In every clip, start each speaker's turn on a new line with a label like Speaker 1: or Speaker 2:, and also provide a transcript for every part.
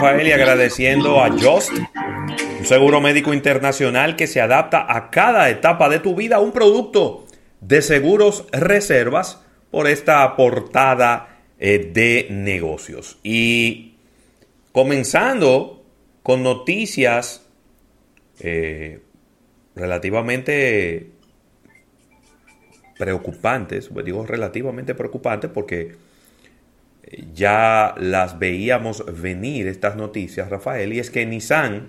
Speaker 1: Rafael, y agradeciendo a Just, un seguro médico internacional que se adapta a cada etapa de tu vida, un producto de seguros reservas por esta portada eh, de negocios. Y comenzando con noticias eh, relativamente preocupantes, digo relativamente preocupantes porque ya las veíamos venir estas noticias, Rafael, y es que Nissan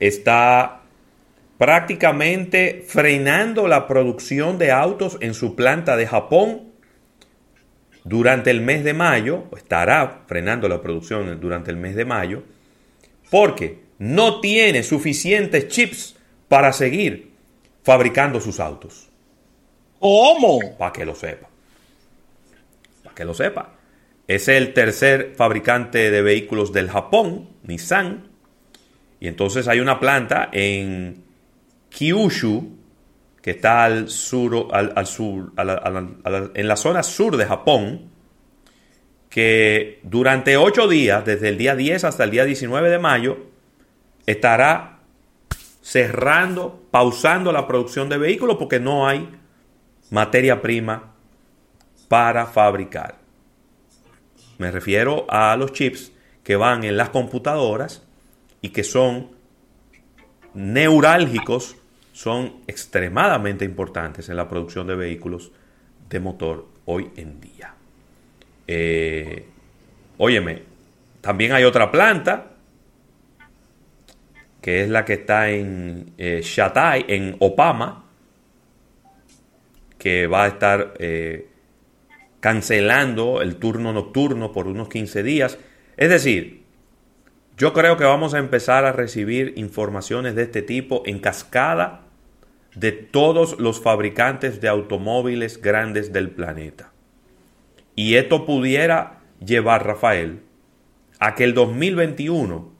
Speaker 1: está prácticamente frenando la producción de autos en su planta de Japón durante el mes de mayo, estará frenando la producción durante el mes de mayo, porque no tiene suficientes chips para seguir fabricando sus autos.
Speaker 2: ¿Cómo?
Speaker 1: Para que lo sepa. Para que lo sepa. Es el tercer fabricante de vehículos del Japón, Nissan. Y entonces hay una planta en Kyushu, que está al sur, al, sur en la zona sur de Japón, que durante ocho días, desde el día 10 hasta el día 19 de mayo, estará cerrando, pausando la producción de vehículos porque no hay materia prima para fabricar. Me refiero a los chips que van en las computadoras y que son neurálgicos, son extremadamente importantes en la producción de vehículos de motor hoy en día. Eh, óyeme, también hay otra planta que es la que está en eh, Shatai, en Opama, que va a estar eh, cancelando el turno nocturno por unos 15 días. Es decir, yo creo que vamos a empezar a recibir informaciones de este tipo en cascada de todos los fabricantes de automóviles grandes del planeta. Y esto pudiera llevar, Rafael, a que el 2021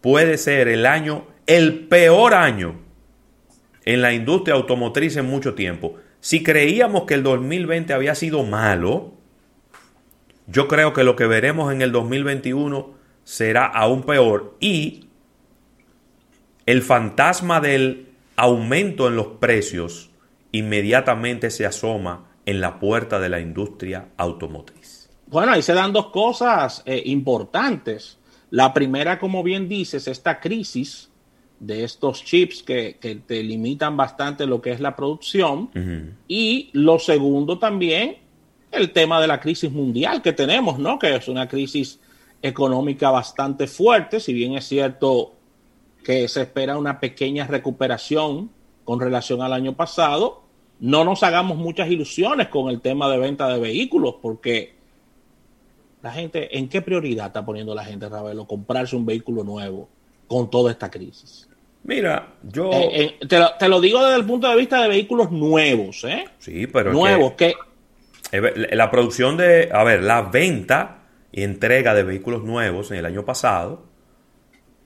Speaker 1: puede ser el año, el peor año en la industria automotriz en mucho tiempo. Si creíamos que el 2020 había sido malo, yo creo que lo que veremos en el 2021 será aún peor y el fantasma del aumento en los precios inmediatamente se asoma en la puerta de la industria automotriz.
Speaker 2: Bueno, ahí se dan dos cosas eh, importantes. La primera, como bien dices, esta crisis de estos chips que, te limitan bastante lo que es la producción. Y lo segundo también, el tema de la crisis mundial que tenemos, ¿no? Que es una crisis económica bastante fuerte, si bien es cierto que se espera una pequeña recuperación con relación al año pasado, no nos hagamos muchas ilusiones con el tema de venta de vehículos, porque la gente, ¿en qué prioridad está poniendo la gente, Ravelo, comprarse un vehículo nuevo con toda esta crisis?
Speaker 1: Mira, yo...
Speaker 2: Eh, eh, te, lo, digo desde el punto de vista de vehículos nuevos, ¿eh?
Speaker 1: Sí, pero...
Speaker 2: Nuevos, que,
Speaker 1: La producción de... A ver, la venta y entrega de vehículos nuevos en el año pasado,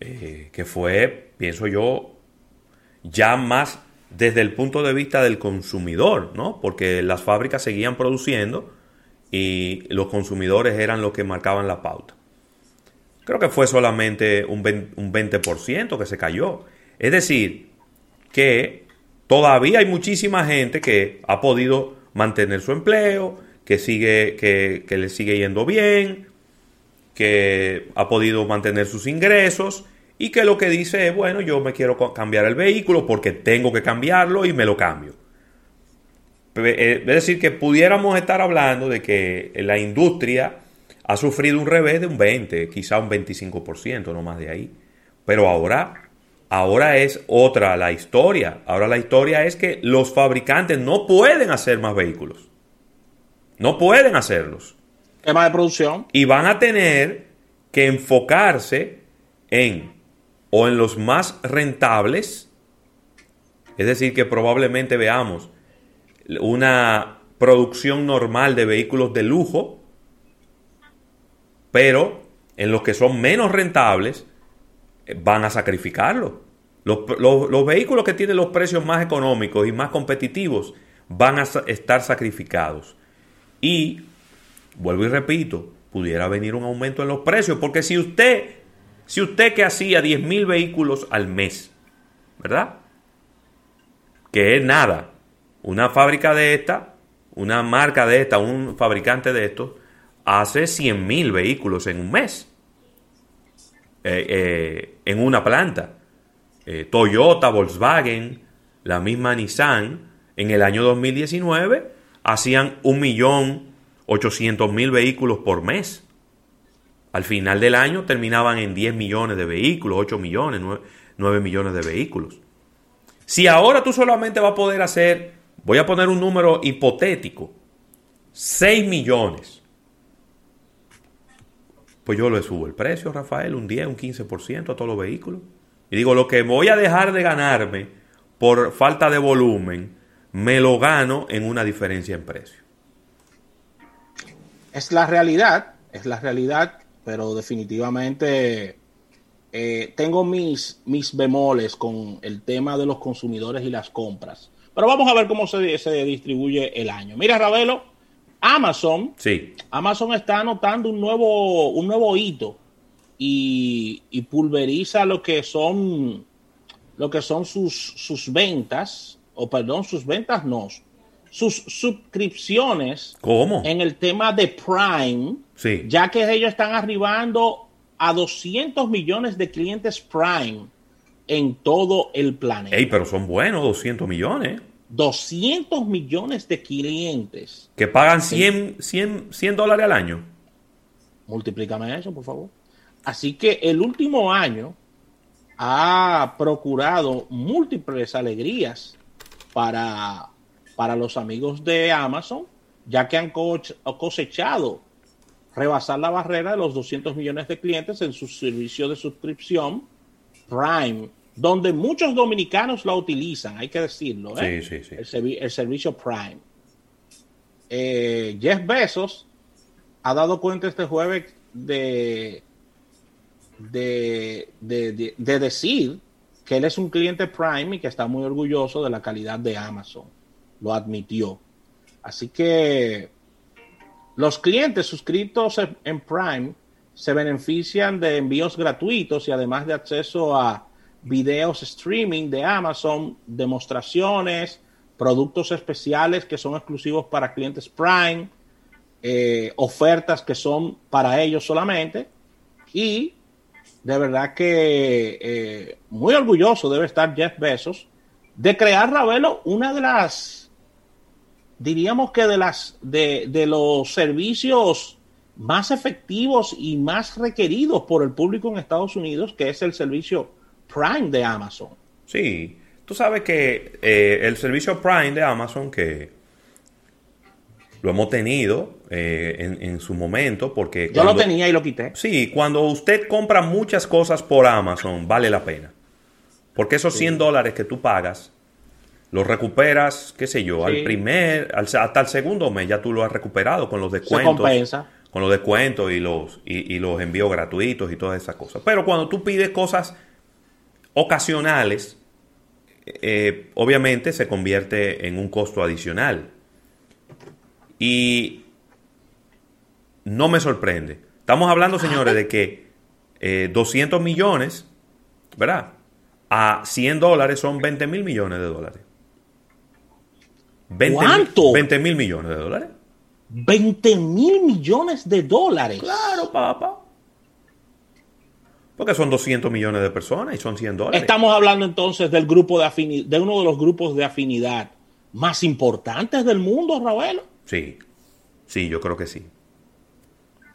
Speaker 1: eh, que fue, pienso yo, ya más desde el punto de vista del consumidor, ¿no? Porque las fábricas seguían produciendo y los consumidores eran los que marcaban la pauta. Creo que fue solamente un 20%, que se cayó. Es decir, que todavía hay muchísima gente que ha podido mantener su empleo, que, sigue, que, le sigue yendo bien, que ha podido mantener sus ingresos y que lo que dice es, bueno, yo me quiero cambiar el vehículo porque tengo que cambiarlo y me lo cambio. Eh, es decir, que pudiéramos estar hablando de que la industria ha sufrido un revés de un 20, quizá un 25%, no más de ahí. Pero ahora Ahora es otra la historia. Ahora la historia es que los fabricantes no pueden hacer más vehículos. No pueden hacerlos.
Speaker 2: Tema de producción.
Speaker 1: Y van a tener que enfocarse en o en los más rentables. Es decir, que probablemente veamos una producción normal de vehículos de lujo. Pero en los que son menos rentables van a sacrificarlo. Los, vehículos que tienen los precios más económicos y más competitivos van a estar sacrificados. Y, vuelvo y repito, pudiera venir un aumento en los precios, porque si usted Si usted que hacía 10.000 vehículos al mes, ¿verdad? Que es nada. Una fábrica de esta, una marca de esta, un fabricante de estos, hace 100.000 vehículos en un mes. Eh, eh, en una planta. Eh, Toyota, Volkswagen, la misma Nissan, en el año 2019 hacían 1.800.000 vehículos por mes. Al final del año terminaban en 10 millones de vehículos, 8 millones, 9, millones de vehículos. Si ahora tú solamente vas a poder hacer, voy a poner un número hipotético, 6 millones, pues yo le subo el precio, Rafael, un 10, un 15% a todos los vehículos. Y digo, lo que voy a dejar de ganarme por falta de volumen, me lo gano en una diferencia en precio.
Speaker 2: Es la realidad, es la realidad pero definitivamente eh, tengo mis, mis bemoles con el tema de los consumidores y las compras. Pero vamos a ver cómo se, se distribuye el año. Mira, Ravelo, Amazon,
Speaker 1: sí.
Speaker 2: Amazon está anotando un nuevo, un nuevo hito y, y, pulveriza lo que son lo que son sus, sus ventas, o perdón, sus ventas no, sus suscripciones
Speaker 1: ¿Cómo?
Speaker 2: en el tema de Prime ya que ellos están arribando a 200 millones de clientes Prime en todo el planeta.
Speaker 1: Ey, pero son buenos 200 millones.
Speaker 2: 200 millones de clientes.
Speaker 1: Que pagan 100, 100, 100 dólares al año.
Speaker 2: Multiplícame eso, por favor. Así que el último año ha procurado múltiples alegrías para, para los amigos de Amazon, ya que han cosechado rebasar la barrera de los 200 millones de clientes en su servicio de suscripción Prime, donde muchos dominicanos la utilizan, hay que decirlo,
Speaker 1: ¿eh? sí, sí,
Speaker 2: sí. El, servicio Prime. Eh, Jeff Bezos ha dado cuenta este jueves de, de, de, de decir que él es un cliente Prime y que está muy orgulloso de la calidad de Amazon. Lo admitió. Así que los clientes suscritos en Prime se benefician de envíos gratuitos y además de acceso a videos streaming de Amazon, demostraciones, productos especiales que son exclusivos para clientes Prime, eh, ofertas que son para ellos solamente y de verdad que eh, muy orgulloso debe estar Jeff Bezos de crear, Ravelo, una de las diríamos que de las de, de, los servicios más efectivos y más requeridos por el público en Estados Unidos, que es el servicio Prime de Amazon.
Speaker 1: Sí, tú sabes que eh, el servicio Prime de Amazon, que lo hemos tenido eh, en, en, su momento, porque...
Speaker 2: Yo lo tenía y lo quité.
Speaker 1: Sí, cuando usted compra muchas cosas por Amazon, vale la pena. Porque esos 100 dólares que tú pagas lo recuperas, qué sé yo, al primer, hasta el segundo mes ya tú lo has recuperado con los descuentos. Con los descuentos y los, y, los envíos gratuitos y todas esas cosas. Pero cuando tú pides cosas ocasionales, eh, obviamente se convierte en un costo adicional. Y no me sorprende. Estamos hablando, señores, de que 200 eh, millones, ¿verdad? A 100 dólares son 20 mil millones de dólares.
Speaker 2: 20 ¿Cuánto?
Speaker 1: 20 mil millones de dólares.
Speaker 2: 20 mil millones de dólares.
Speaker 1: Claro, papá. Porque son 200 millones de personas y son 100 dólares.
Speaker 2: Estamos hablando entonces del grupo de de uno de los grupos de afinidad más importantes del mundo, Raúl.
Speaker 1: Sí, sí, yo creo que sí.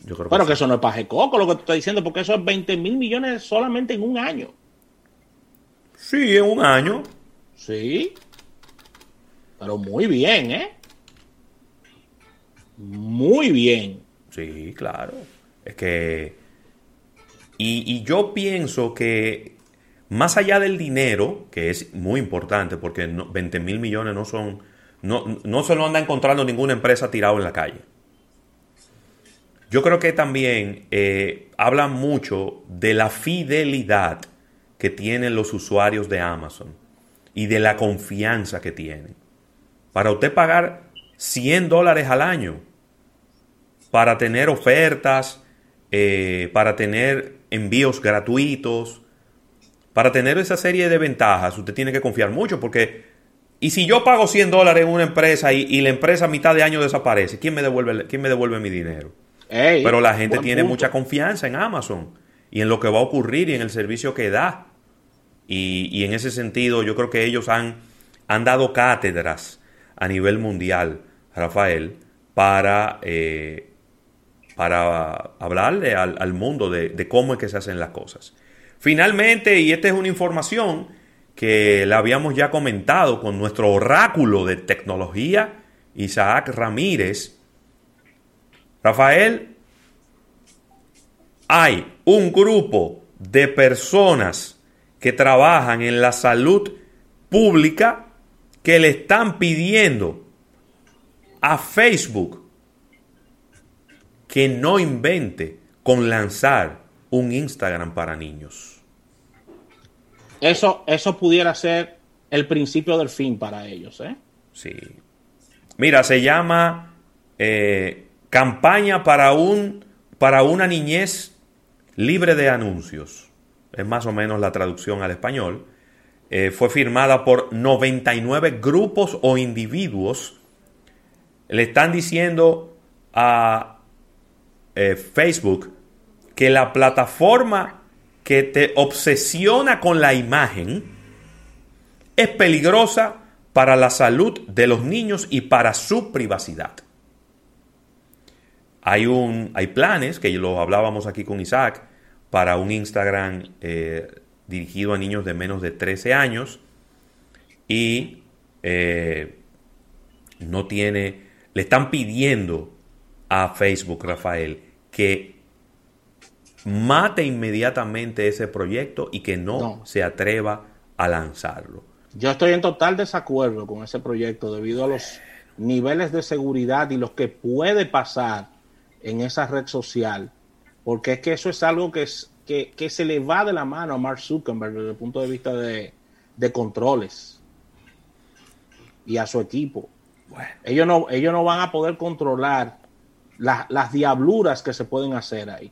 Speaker 2: Yo creo Pero que, eso no es paje coco lo que tú estás diciendo, porque eso es 20 mil millones solamente en un año.
Speaker 1: Sí, en un año.
Speaker 2: Sí. Pero muy bien, ¿eh? Muy bien.
Speaker 1: Sí, claro. Es que... Y, yo pienso que más allá del dinero, que es muy importante, porque 20 mil millones no son... No, no se lo anda encontrando ninguna empresa tirado en la calle. Yo creo que también eh, habla mucho de la fidelidad que tienen los usuarios de Amazon y de la confianza que tienen para usted pagar 100 dólares al año para tener ofertas eh, para tener envíos gratuitos, para tener esa serie de ventajas, usted tiene que confiar mucho porque... Y si yo pago 100 dólares en una empresa y, la empresa a mitad de año desaparece, ¿quién me devuelve, quién me devuelve mi dinero? Pero la gente tiene mucha confianza en Amazon y en lo que va a ocurrir y en el servicio que da. Y, en ese sentido yo creo que ellos han, han dado cátedras a nivel mundial, Rafael, para, eh, para hablarle al, mundo de, cómo es que se hacen las cosas. Finalmente, y esta es una información que la habíamos ya comentado con nuestro oráculo de tecnología, Isaac Ramírez, Rafael, hay un grupo de personas que trabajan en la salud pública que le están pidiendo a Facebook que no invente con lanzar un Instagram para niños.
Speaker 2: Eso, eso pudiera ser el principio del fin para ellos, ¿eh?
Speaker 1: Sí. Mira, se llama eh, campaña para un para una niñez libre de anuncios es más o menos la traducción al español, eh, fue firmada por 99 grupos o individuos. Le están diciendo a eh, Facebook que la plataforma que te obsesiona con la imagen es peligrosa para la salud de los niños y para su privacidad. Hay, un, hay planes, que lo hablábamos aquí con Isaac, para un Instagram eh, dirigido a niños de menos de 13 años y eh, no tiene, le están pidiendo a Facebook, Rafael, que mate inmediatamente ese proyecto y que no, se atreva a lanzarlo.
Speaker 2: Yo estoy en total desacuerdo con ese proyecto debido a los niveles de seguridad y lo que puede pasar en esa red social porque es que eso es algo que, es, que, se le va de la mano a Mark Zuckerberg desde el punto de vista de, controles y a su equipo. Ellos, no, ellos no van a poder controlar las diabluras que se pueden hacer ahí.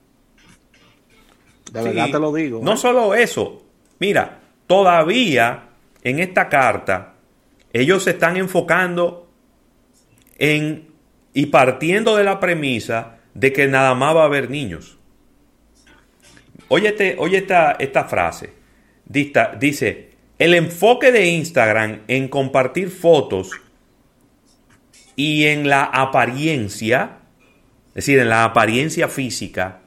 Speaker 2: De verdad te lo digo.
Speaker 1: No ¿eh? solo eso, mira, todavía en esta carta ellos se están enfocando en y partiendo de la premisa de que nada más va a haber niños. Oye, esta, esta frase. dice, el enfoque de Instagram en compartir fotos y en la apariencia, es decir, en la apariencia física,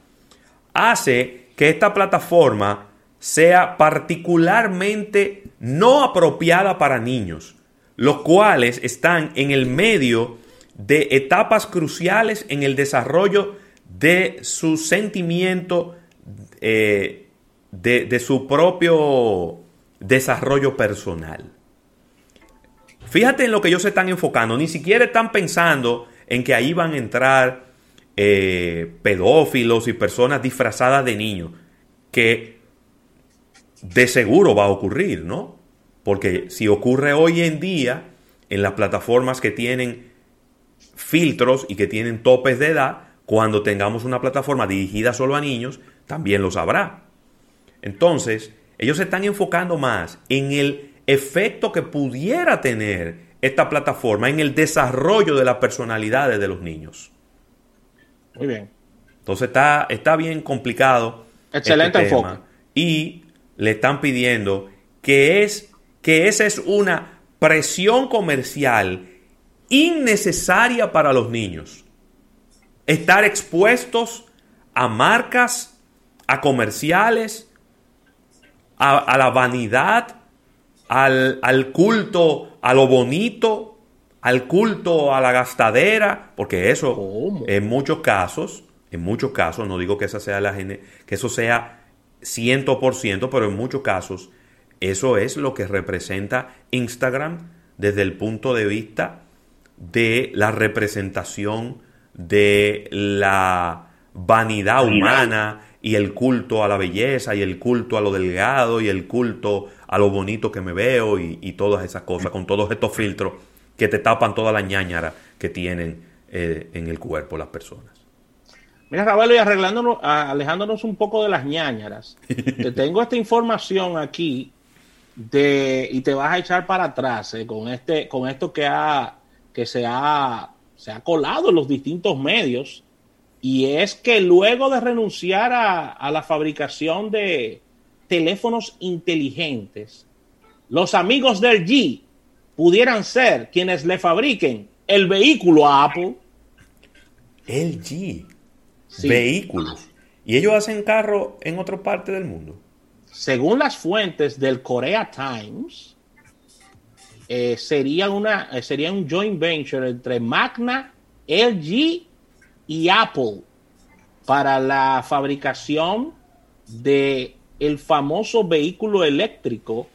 Speaker 1: hace que esta plataforma sea particularmente no apropiada para niños, los cuales están en el medio de etapas cruciales en el desarrollo de su sentimiento eh, de, su propio desarrollo personal. Fíjate en lo que ellos se están enfocando, ni siquiera están pensando en que ahí van a entrar eh, pedófilos y personas disfrazadas de niños, que de seguro va a ocurrir, ¿no? Porque si ocurre hoy en día en las plataformas que tienen filtros y que tienen topes de edad, cuando tengamos una plataforma dirigida solo a niños, también lo sabrá. Entonces, ellos se están enfocando más en el efecto que pudiera tener esta plataforma en el desarrollo de las personalidades de los niños.
Speaker 2: Muy bien.
Speaker 1: Entonces está, está bien complicado.
Speaker 2: Excelente este enfoque.
Speaker 1: Y le están pidiendo que, es, que esa es una presión comercial innecesaria para los niños. Estar expuestos a marcas a comerciales, a, la vanidad, al, culto a lo bonito, al culto a la gastadera, porque eso en muchos casos, en muchos casos, no digo que esa sea la que eso sea 100%, pero en muchos casos eso es lo que representa Instagram desde el punto de vista de la representación de la vanidad humana y el culto a la belleza y el culto a lo delgado y el culto a lo bonito que me veo y, todas esas cosas, con todos estos filtros que te tapan toda la ñañara que tienen eh, en el cuerpo las personas.
Speaker 2: Mira, Ravelo, y arreglándonos, alejándonos un poco de las ñañaras, te tengo esta información aquí de, y te vas a echar para atrás eh, con, este, con esto que, ha, que se, ha, se ha colado en los distintos medios, y es que luego de renunciar a, a la fabricación de teléfonos inteligentes, los amigos del G pudieran ser quienes le fabriquen el vehículo a Apple.
Speaker 1: El G. Vehículos. ¿Y ellos hacen carro en otra parte del mundo?
Speaker 2: Según las fuentes del Korea Times, eh, sería, una, eh, sería un joint venture entre Magna, LG y Apple para la fabricación de el famoso vehículo eléctrico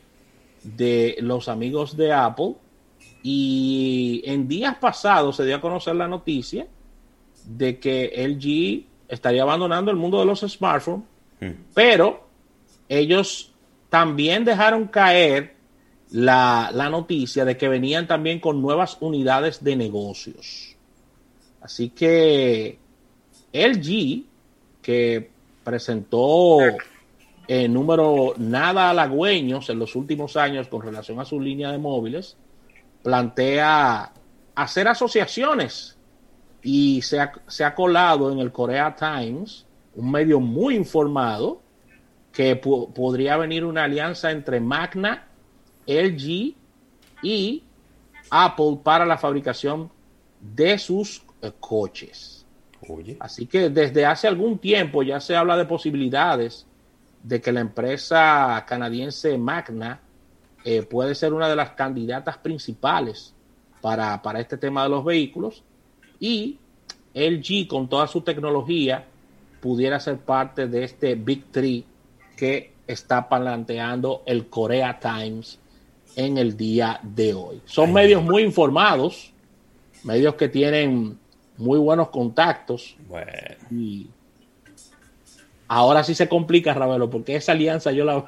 Speaker 2: de los amigos de Apple. Y en días pasados se dio a conocer la noticia de que LG estaría abandonando el mundo de los smartphones, hmm. pero ellos también dejaron caer la, la, noticia de que venían también con nuevas unidades de negocios. Así que LG, que presentó en número nada halagüeños en los últimos años con relación a su línea de móviles, plantea hacer asociaciones y se ha, se ha colado en el Korea Times, un medio muy informado, que podría venir una alianza entre Magna, LG y Apple para la fabricación de sus eh, coches. Así que desde hace algún tiempo ya se habla de posibilidades de que la empresa canadiense Magna eh, puede ser una de las candidatas principales para, para este tema de los vehículos y LG con toda su tecnología pudiera ser parte de este Big Three que está planteando el Korea Times en el día de hoy. Son medios muy informados, medios que tienen muy buenos contactos. Y ahora sí se complica, Ravelo, porque esa alianza yo la,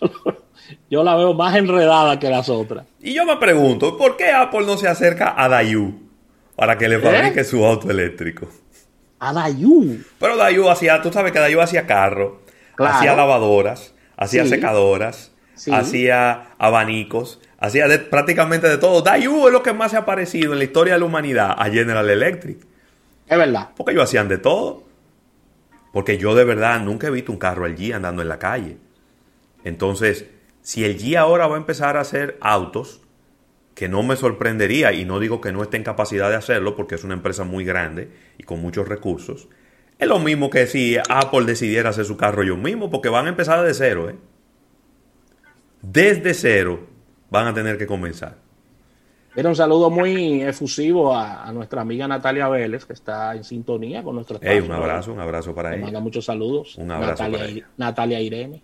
Speaker 2: yo, la veo más enredada que las otras.
Speaker 1: Y yo me pregunto, ¿por qué Apple no se acerca a Dayu? para que le ¿Eh? fabrique su auto eléctrico.
Speaker 2: A Dayu.
Speaker 1: Pero Dayu hacía, tú sabes que Dayu hacía carro, hacía lavadoras, hacía secadoras, hacía abanicos, hacía prácticamente de todo. Dayu es lo que más se ha parecido en la historia de la humanidad a General Electric.
Speaker 2: Es verdad.
Speaker 1: Porque ellos hacían de todo. Porque yo de verdad nunca he visto un carro allí andando en la calle. Entonces, si el G ahora va a empezar a hacer autos, que no me sorprendería, y no digo que no esté en capacidad de hacerlo, porque es una empresa muy grande y con muchos recursos, es lo mismo que si Apple decidiera hacer su carro yo mismo, porque van a empezar de cero, ¿eh? Desde cero van a tener que comenzar.
Speaker 2: Era un saludo muy efusivo a, nuestra amiga Natalia Vélez, que está en sintonía con nuestro
Speaker 1: hey, Un abrazo, un abrazo para ella.
Speaker 2: Manda muchos saludos.
Speaker 1: Un abrazo
Speaker 2: Natalia,
Speaker 1: para ella.
Speaker 2: Natalia Irene.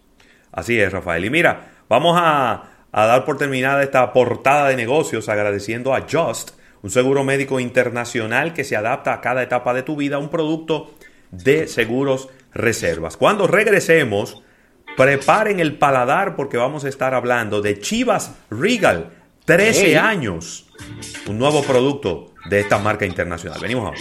Speaker 1: Así es, Rafael. Y mira, vamos a, a dar por terminada esta portada de negocios agradeciendo a Just, un seguro médico internacional que se adapta a cada etapa de tu vida, un producto de seguros reservas. Cuando regresemos, preparen el paladar porque vamos a estar hablando de Chivas Regal, 13 años, un nuevo producto de esta marca internacional. Venimos ahora.